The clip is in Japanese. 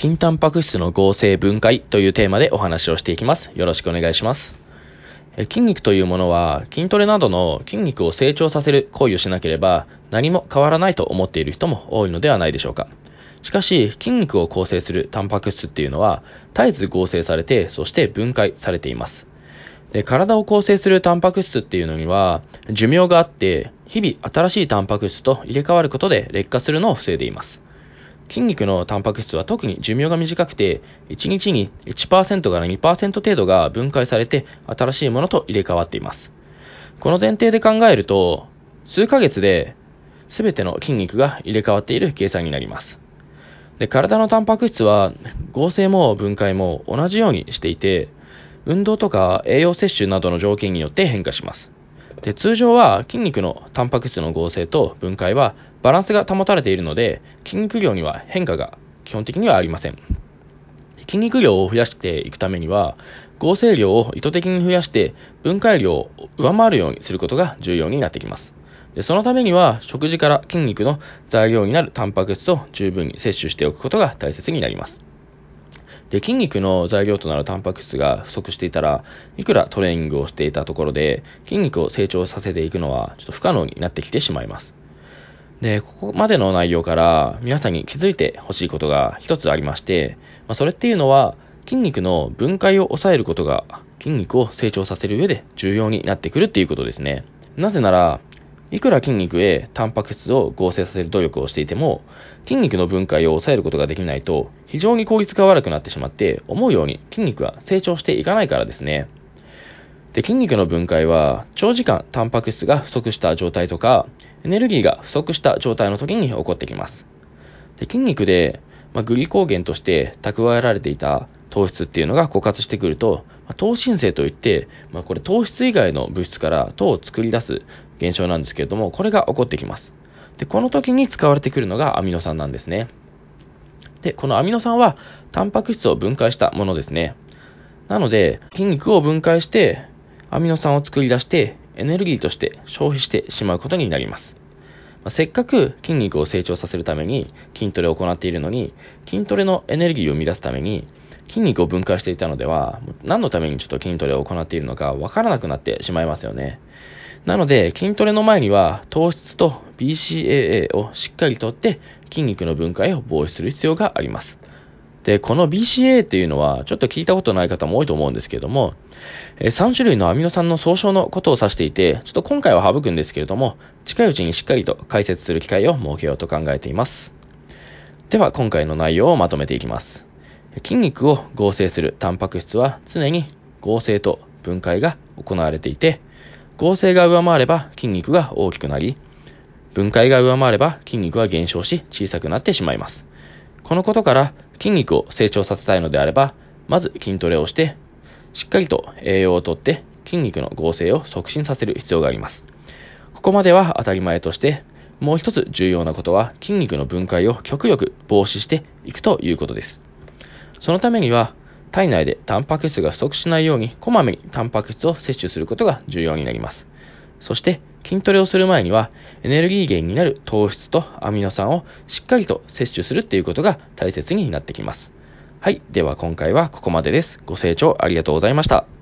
筋タンパク質の合成分解というテーマでお話をしていきます。よろしくお願いします。筋肉というものは筋トレなどの筋肉を成長させる行為をしなければ何も変わらないと思っている人も多いのではないでしょうか。しかし筋肉を構成するタンパク質っていうのは絶えず合成されてそして分解されています。で体を構成するタンパク質っていうのには寿命があって日々新しいタンパク質と入れ替わることで劣化するのを防いでいます。筋肉のタンパク質は特に寿命が短くて、1日に1%から2%程度が分解されて新しいものと入れ替わっています。この前提で考えると、数ヶ月で全ての筋肉が入れ替わっている計算になります。で体のタンパク質は合成も分解も同じようにしていて、運動とか栄養摂取などの条件によって変化します。で通常は筋肉のタンパク質の合成と分解はバランスが保たれているので筋肉量には変化が基本的にはありません。筋肉量を増やしていくためには合成量を意図的に増やして分解量を上回るようにすることが重要になってきます。でそのためには食事から筋肉の材料になるタンパク質を十分に摂取しておくことが大切になります。で、筋肉の材料となるタンパク質が不足していたら、いくらトレーニングをしていたところで、筋肉を成長させていくのは、ちょっと不可能になってきてしまいます。で、ここまでの内容から皆さんに気づいてほしいことが一つありまして、まあ、それっていうのは、筋肉の分解を抑えることが筋肉を成長させる上で重要になってくるっていうことですね。なぜなら、いくら筋肉へタンパク質を合成させる努力をしていても、筋肉の分解を抑えることができないと、非常に効率が悪くなってしまって、思うように筋肉が成長していかないからですね。で、筋肉の分解は、長時間タンパク質が不足した状態とか、エネルギーが不足した状態の時に起こってきます。で筋肉で、まあ、グリコーゲンとして蓄えられていた糖質っていうのが枯渇してくると、まあ、糖新生といって、まあ、これ糖質以外の物質から糖を作り出す現象なんですけれども、これが起こってきます。で、この時に使われてくるのがアミノ酸なんですね。で、このアミノ酸はタンパク質を分解したものですね。なので、筋肉を分解してアミノ酸を作り出してエネルギーとして消費してしまうことになります。まあ、せっかく筋肉を成長させるために筋トレを行っているのに、筋トレのエネルギーを生み出すために筋肉を分解していたのでは、何のためにちょっと筋トレを行っているのかわからなくなってしまいますよね。なので、筋トレの前には糖質と BCAA をしっかりとって筋肉の分解を防止する必要があります。で、この BCAA っていうのはちょっと聞いたことない方も多いと思うんですけれども、3種類のアミノ酸の総称のことを指していて、ちょっと今回は省くんですけれども、近いうちにしっかりと解説する機会を設けようと考えています。では、今回の内容をまとめていきます。筋肉を合成するタンパク質は常に合成と分解が行われていて、合成が上回れば筋肉が大きくなり、分解が上回れば筋肉は減少し小さくなってしまいます。このことから筋肉を成長させたいのであれば、まず筋トレをして、しっかりと栄養をとって筋肉の合成を促進させる必要があります。ここまでは当たり前として、もう一つ重要なことは筋肉の分解を極力防止していくということです。そのためには、体内でタンパク質が不足しないように、こまめにタンパク質を摂取することが重要になります。そして、筋トレをする前には、エネルギー源になる糖質とアミノ酸をしっかりと摂取するっていうことが大切になってきます。はい。では今回はここまでです。ご清聴ありがとうございました。